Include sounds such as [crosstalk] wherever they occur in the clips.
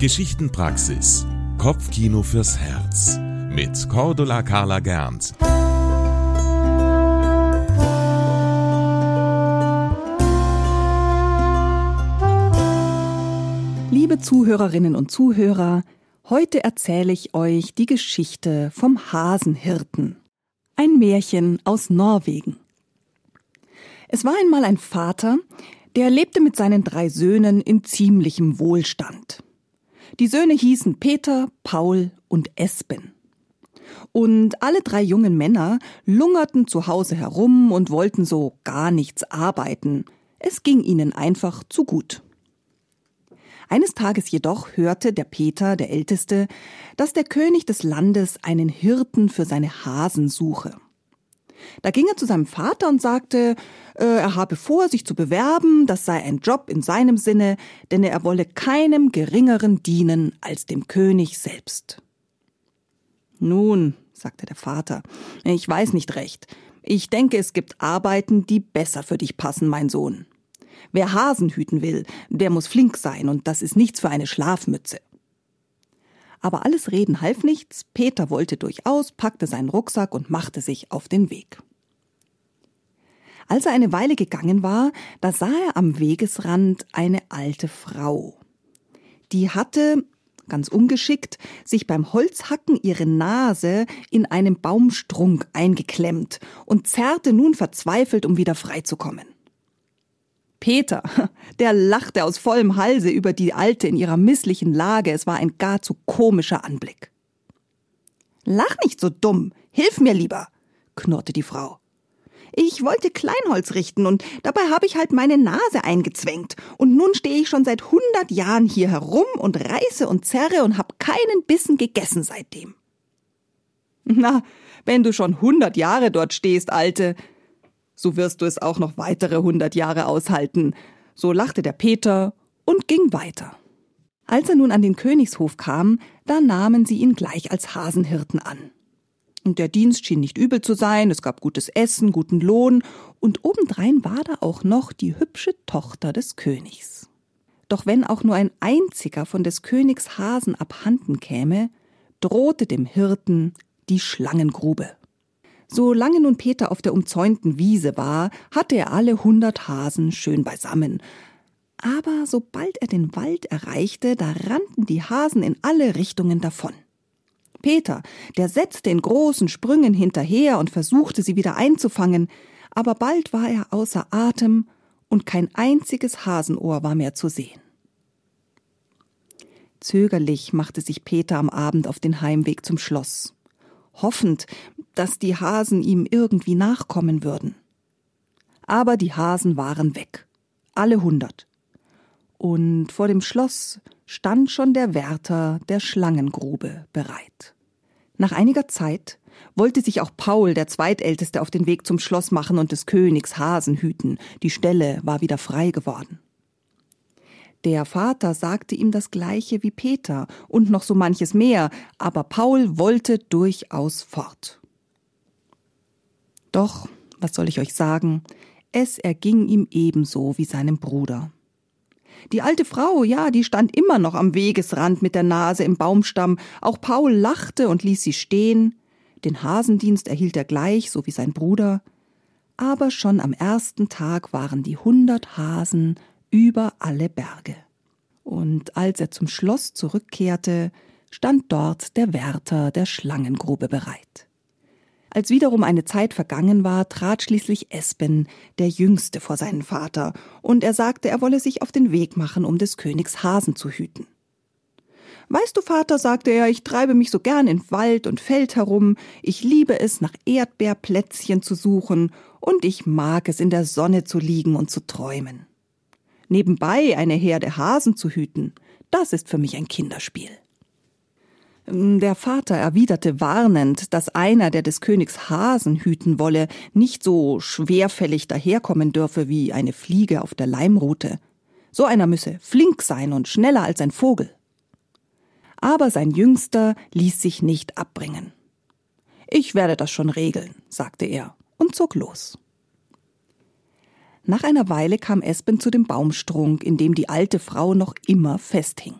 Geschichtenpraxis. Kopfkino fürs Herz. Mit Cordula Carla Gernt. Liebe Zuhörerinnen und Zuhörer, heute erzähle ich euch die Geschichte vom Hasenhirten. Ein Märchen aus Norwegen. Es war einmal ein Vater, der lebte mit seinen drei Söhnen in ziemlichem Wohlstand. Die Söhne hießen Peter, Paul und Espen. Und alle drei jungen Männer lungerten zu Hause herum und wollten so gar nichts arbeiten. Es ging ihnen einfach zu gut. Eines Tages jedoch hörte der Peter, der Älteste, dass der König des Landes einen Hirten für seine Hasen suche. Da ging er zu seinem Vater und sagte, äh, er habe vor, sich zu bewerben, das sei ein Job in seinem Sinne, denn er wolle keinem geringeren dienen als dem König selbst. Nun, sagte der Vater, ich weiß nicht recht. Ich denke, es gibt Arbeiten, die besser für dich passen, mein Sohn. Wer Hasen hüten will, der muss flink sein, und das ist nichts für eine Schlafmütze. Aber alles Reden half nichts, Peter wollte durchaus, packte seinen Rucksack und machte sich auf den Weg. Als er eine Weile gegangen war, da sah er am Wegesrand eine alte Frau. Die hatte, ganz ungeschickt, sich beim Holzhacken ihre Nase in einem Baumstrunk eingeklemmt und zerrte nun verzweifelt, um wieder freizukommen. Peter, [laughs] der lachte aus vollem Halse über die Alte in ihrer misslichen Lage, es war ein gar zu komischer Anblick. Lach nicht so dumm, hilf mir lieber, knurrte die Frau. Ich wollte Kleinholz richten und dabei habe ich halt meine Nase eingezwängt. Und nun stehe ich schon seit hundert Jahren hier herum und reiße und zerre und hab keinen Bissen gegessen seitdem. Na, wenn du schon hundert Jahre dort stehst, Alte, so wirst du es auch noch weitere hundert Jahre aushalten. So lachte der Peter und ging weiter. Als er nun an den Königshof kam, da nahmen sie ihn gleich als Hasenhirten an. Und der Dienst schien nicht übel zu sein, es gab gutes Essen, guten Lohn, und obendrein war da auch noch die hübsche Tochter des Königs. Doch wenn auch nur ein einziger von des Königs Hasen abhanden käme, drohte dem Hirten die Schlangengrube. Solange nun Peter auf der umzäunten Wiese war, hatte er alle hundert Hasen schön beisammen. Aber sobald er den Wald erreichte, da rannten die Hasen in alle Richtungen davon. Peter, der setzte in großen Sprüngen hinterher und versuchte sie wieder einzufangen, aber bald war er außer Atem und kein einziges Hasenohr war mehr zu sehen. Zögerlich machte sich Peter am Abend auf den Heimweg zum Schloss hoffend, dass die Hasen ihm irgendwie nachkommen würden. Aber die Hasen waren weg, alle hundert. Und vor dem Schloss stand schon der Wärter der Schlangengrube bereit. Nach einiger Zeit wollte sich auch Paul, der Zweitälteste, auf den Weg zum Schloss machen und des Königs Hasen hüten. Die Stelle war wieder frei geworden. Der Vater sagte ihm das gleiche wie Peter und noch so manches mehr, aber Paul wollte durchaus fort. Doch, was soll ich euch sagen, es erging ihm ebenso wie seinem Bruder. Die alte Frau, ja, die stand immer noch am Wegesrand mit der Nase im Baumstamm, auch Paul lachte und ließ sie stehen, den Hasendienst erhielt er gleich, so wie sein Bruder, aber schon am ersten Tag waren die hundert Hasen über alle Berge. Und als er zum Schloss zurückkehrte, stand dort der Wärter der Schlangengrube bereit. Als wiederum eine Zeit vergangen war, trat schließlich Espen, der Jüngste, vor seinen Vater, und er sagte, er wolle sich auf den Weg machen, um des Königs Hasen zu hüten. Weißt du, Vater, sagte er, ich treibe mich so gern in Wald und Feld herum, ich liebe es, nach Erdbeerplätzchen zu suchen, und ich mag es, in der Sonne zu liegen und zu träumen. Nebenbei eine Herde Hasen zu hüten, das ist für mich ein Kinderspiel. Der Vater erwiderte warnend, dass einer, der des Königs Hasen hüten wolle, nicht so schwerfällig daherkommen dürfe wie eine Fliege auf der Leimrute. So einer müsse flink sein und schneller als ein Vogel. Aber sein Jüngster ließ sich nicht abbringen. Ich werde das schon regeln, sagte er und zog los. Nach einer Weile kam Espen zu dem Baumstrunk, in dem die alte Frau noch immer festhing.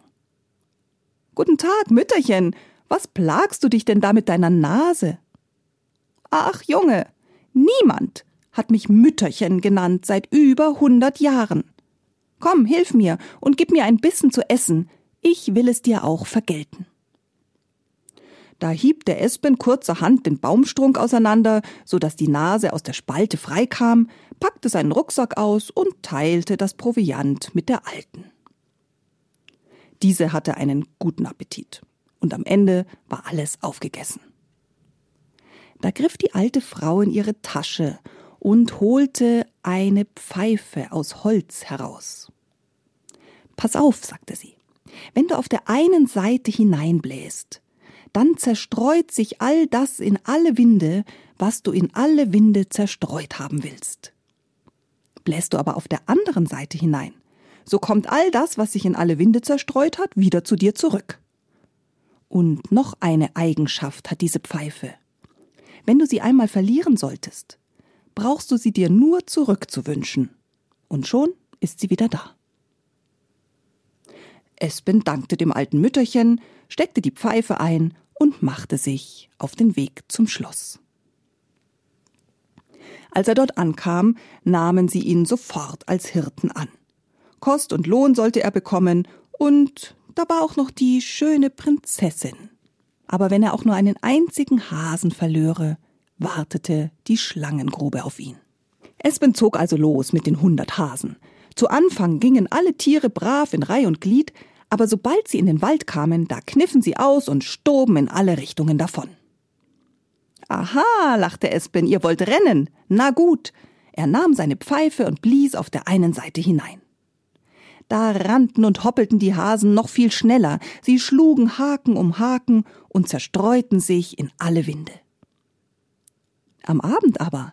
Guten Tag, Mütterchen. Was plagst du dich denn da mit deiner Nase? Ach, Junge, niemand hat mich Mütterchen genannt seit über hundert Jahren. Komm, hilf mir und gib mir ein Bissen zu essen. Ich will es dir auch vergelten. Da hieb der Espen kurzerhand den Baumstrunk auseinander, so dass die Nase aus der Spalte freikam, packte seinen Rucksack aus und teilte das Proviant mit der Alten. Diese hatte einen guten Appetit. Und am Ende war alles aufgegessen. Da griff die alte Frau in ihre Tasche und holte eine Pfeife aus Holz heraus. Pass auf, sagte sie, wenn du auf der einen Seite hineinbläst, dann zerstreut sich all das in alle Winde, was du in alle Winde zerstreut haben willst. Bläst du aber auf der anderen Seite hinein, so kommt all das, was sich in alle Winde zerstreut hat, wieder zu dir zurück. Und noch eine Eigenschaft hat diese Pfeife. Wenn du sie einmal verlieren solltest, brauchst du sie dir nur zurückzuwünschen. Und schon ist sie wieder da. Espen dankte dem alten Mütterchen, steckte die Pfeife ein und machte sich auf den Weg zum Schloss. Als er dort ankam, nahmen sie ihn sofort als Hirten an. Kost und Lohn sollte er bekommen, und da war auch noch die schöne Prinzessin. Aber wenn er auch nur einen einzigen Hasen verlöre, wartete die Schlangengrube auf ihn. Espen zog also los mit den hundert Hasen. Zu Anfang gingen alle Tiere brav in Reih und Glied, aber sobald sie in den Wald kamen, da kniffen sie aus und stoben in alle Richtungen davon. Aha, lachte Espen, ihr wollt rennen. Na gut. Er nahm seine Pfeife und blies auf der einen Seite hinein. Da rannten und hoppelten die Hasen noch viel schneller, sie schlugen Haken um Haken und zerstreuten sich in alle Winde. Am Abend aber,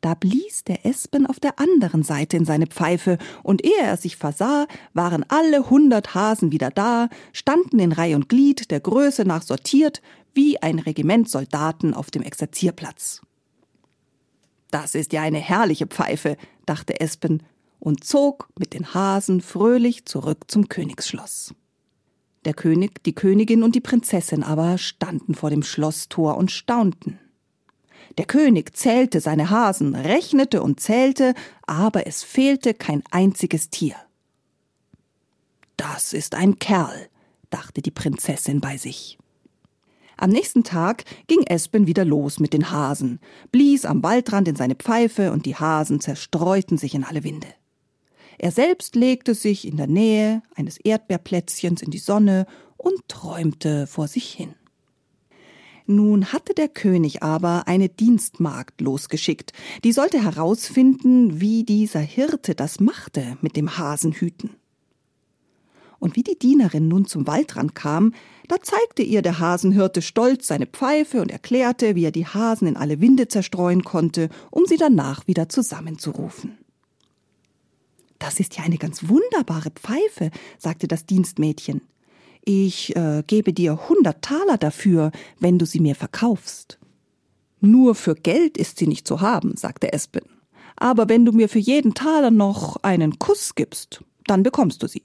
da blies der Espen auf der anderen Seite in seine Pfeife, und ehe er sich versah, waren alle hundert Hasen wieder da, standen in Reih und Glied, der Größe nach sortiert, wie ein Regiment Soldaten auf dem Exerzierplatz. Das ist ja eine herrliche Pfeife, dachte Espen und zog mit den Hasen fröhlich zurück zum Königsschloss. Der König, die Königin und die Prinzessin aber standen vor dem Schlosstor und staunten. Der König zählte seine Hasen, rechnete und zählte, aber es fehlte kein einziges Tier. Das ist ein Kerl, dachte die Prinzessin bei sich. Am nächsten Tag ging Espen wieder los mit den Hasen, blies am Waldrand in seine Pfeife und die Hasen zerstreuten sich in alle Winde. Er selbst legte sich in der Nähe eines Erdbeerplätzchens in die Sonne und träumte vor sich hin. Nun hatte der König aber eine Dienstmagd losgeschickt, die sollte herausfinden, wie dieser Hirte das machte mit dem Hasenhüten. Und wie die Dienerin nun zum Waldrand kam, da zeigte ihr der Hasenhirte stolz seine Pfeife und erklärte, wie er die Hasen in alle Winde zerstreuen konnte, um sie danach wieder zusammenzurufen. Das ist ja eine ganz wunderbare Pfeife, sagte das Dienstmädchen. Ich äh, gebe dir hundert Taler dafür, wenn du sie mir verkaufst. Nur für Geld ist sie nicht zu haben, sagte Espen. Aber wenn du mir für jeden Taler noch einen Kuss gibst, dann bekommst du sie.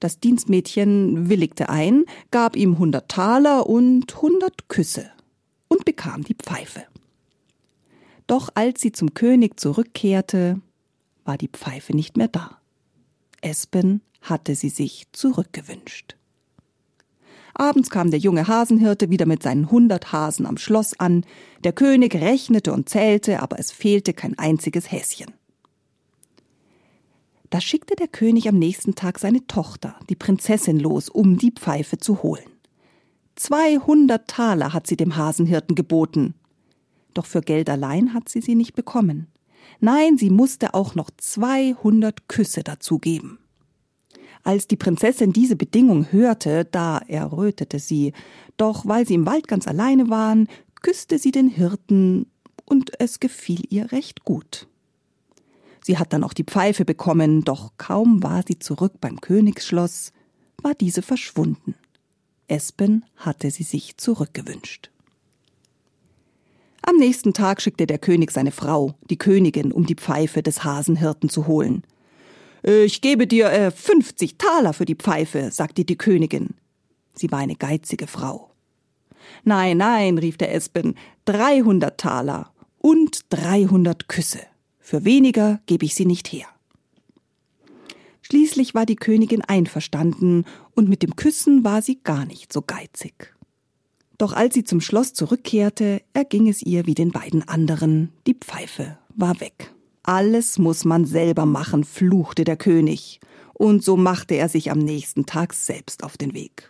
Das Dienstmädchen willigte ein, gab ihm hundert Taler und hundert Küsse und bekam die Pfeife. Doch als sie zum König zurückkehrte, war die Pfeife nicht mehr da. Espen hatte sie sich zurückgewünscht. Abends kam der junge Hasenhirte wieder mit seinen hundert Hasen am Schloss an. Der König rechnete und zählte, aber es fehlte kein einziges Häschen. Da schickte der König am nächsten Tag seine Tochter, die Prinzessin, los, um die Pfeife zu holen. Zweihundert Taler hat sie dem Hasenhirten geboten. Doch für Geld allein hat sie sie nicht bekommen. Nein, sie musste auch noch 200 Küsse dazugeben. Als die Prinzessin diese Bedingung hörte, da errötete sie, doch weil sie im Wald ganz alleine waren, küsste sie den Hirten, und es gefiel ihr recht gut. Sie hat dann auch die Pfeife bekommen, doch kaum war sie zurück beim Königsschloss, war diese verschwunden. Espen hatte sie sich zurückgewünscht. Am nächsten Tag schickte der König seine Frau, die Königin, um die Pfeife des Hasenhirten zu holen. Ich gebe dir äh, 50 Taler für die Pfeife, sagte die Königin. Sie war eine geizige Frau. Nein, nein, rief der Espen, 300 Taler und 300 Küsse. Für weniger gebe ich sie nicht her. Schließlich war die Königin einverstanden, und mit dem Küssen war sie gar nicht so geizig. Doch als sie zum Schloss zurückkehrte, erging es ihr wie den beiden anderen, die Pfeife war weg. Alles muss man selber machen, fluchte der König, und so machte er sich am nächsten Tag selbst auf den Weg.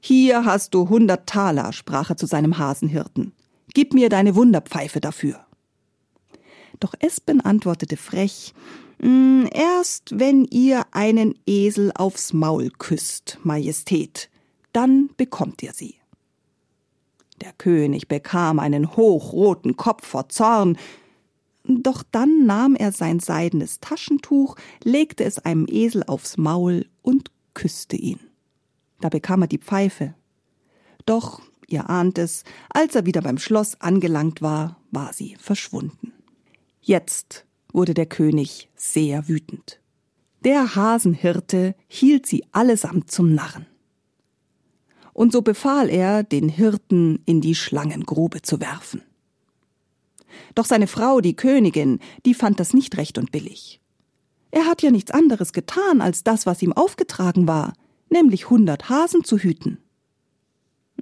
Hier hast du hundert Taler, sprach er zu seinem Hasenhirten. Gib mir deine Wunderpfeife dafür. Doch Espen antwortete frech, hm, Erst wenn ihr einen Esel aufs Maul küsst, Majestät, dann bekommt ihr sie. Der König bekam einen hochroten Kopf vor Zorn, doch dann nahm er sein seidenes Taschentuch, legte es einem Esel aufs Maul und küsste ihn. Da bekam er die Pfeife. Doch, ihr ahnt es, als er wieder beim Schloss angelangt war, war sie verschwunden. Jetzt wurde der König sehr wütend. Der Hasenhirte hielt sie allesamt zum Narren. Und so befahl er, den Hirten in die Schlangengrube zu werfen. Doch seine Frau, die Königin, die fand das nicht recht und billig. Er hat ja nichts anderes getan als das, was ihm aufgetragen war, nämlich hundert Hasen zu hüten.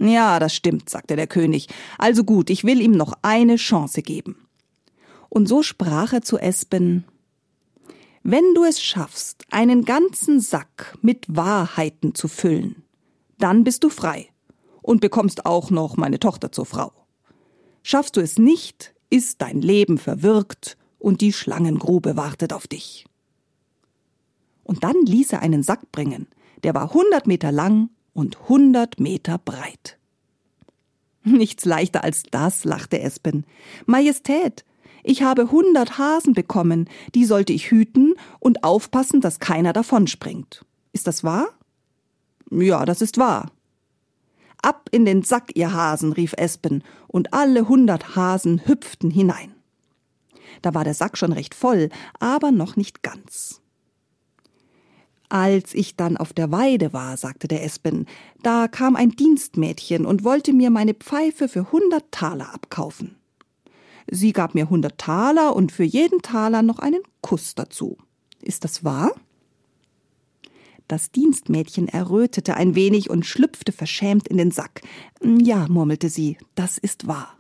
Ja, das stimmt, sagte der König. Also gut, ich will ihm noch eine Chance geben. Und so sprach er zu Espen Wenn du es schaffst, einen ganzen Sack mit Wahrheiten zu füllen, dann bist du frei und bekommst auch noch meine Tochter zur Frau. Schaffst du es nicht, ist dein Leben verwirkt und die Schlangengrube wartet auf dich. Und dann ließ er einen Sack bringen, der war hundert Meter lang und hundert Meter breit. Nichts leichter als das, lachte Espen. Majestät, ich habe hundert Hasen bekommen, die sollte ich hüten und aufpassen, dass keiner davonspringt. Ist das wahr? Ja, das ist wahr. Ab in den Sack, ihr Hasen, rief Espen, und alle hundert Hasen hüpften hinein. Da war der Sack schon recht voll, aber noch nicht ganz. Als ich dann auf der Weide war, sagte der Espen, da kam ein Dienstmädchen und wollte mir meine Pfeife für hundert Taler abkaufen. Sie gab mir hundert Taler und für jeden Taler noch einen Kuss dazu. Ist das wahr? Das Dienstmädchen errötete ein wenig und schlüpfte verschämt in den Sack. Ja, murmelte sie, das ist wahr.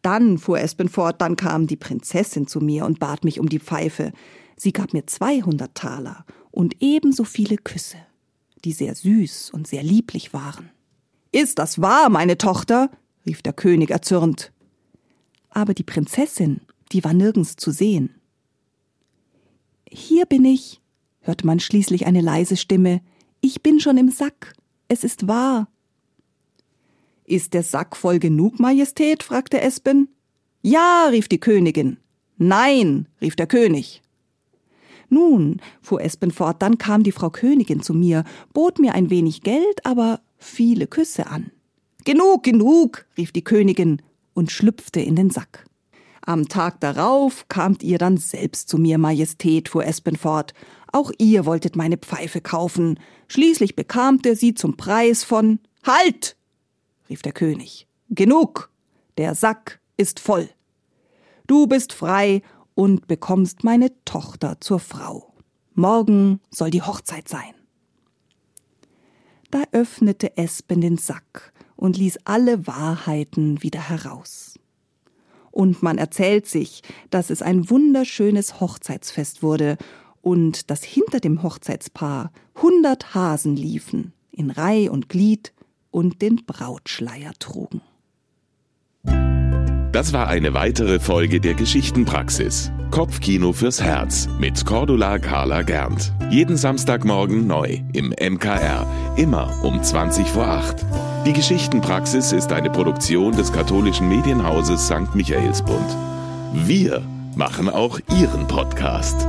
Dann, fuhr Espen fort, dann kam die Prinzessin zu mir und bat mich um die Pfeife. Sie gab mir zweihundert Taler und ebenso viele Küsse, die sehr süß und sehr lieblich waren. Ist das wahr, meine Tochter? rief der König erzürnt. Aber die Prinzessin, die war nirgends zu sehen. Hier bin ich, hörte man schließlich eine leise Stimme. Ich bin schon im Sack. Es ist wahr. Ist der Sack voll genug, Majestät? fragte Espen. Ja, rief die Königin. Nein, rief der König. Nun, fuhr Espen fort, dann kam die Frau Königin zu mir, bot mir ein wenig Geld, aber viele Küsse an. Genug, genug, rief die Königin und schlüpfte in den Sack. Am Tag darauf kamt ihr dann selbst zu mir, Majestät, fuhr Espen fort. Auch ihr wolltet meine Pfeife kaufen. Schließlich bekamt ihr sie zum Preis von Halt! rief der König. Genug! Der Sack ist voll. Du bist frei und bekommst meine Tochter zur Frau. Morgen soll die Hochzeit sein. Da öffnete Espen den Sack und ließ alle Wahrheiten wieder heraus. Und man erzählt sich, dass es ein wunderschönes Hochzeitsfest wurde und dass hinter dem Hochzeitspaar hundert Hasen liefen, in Reih und Glied und den Brautschleier trugen. Das war eine weitere Folge der Geschichtenpraxis. Kopfkino fürs Herz mit Cordula Carla Gernt. Jeden Samstagmorgen neu im MKR. Immer um 20 vor 8. Die Geschichtenpraxis ist eine Produktion des katholischen Medienhauses St. Michaelsbund. Wir machen auch Ihren Podcast.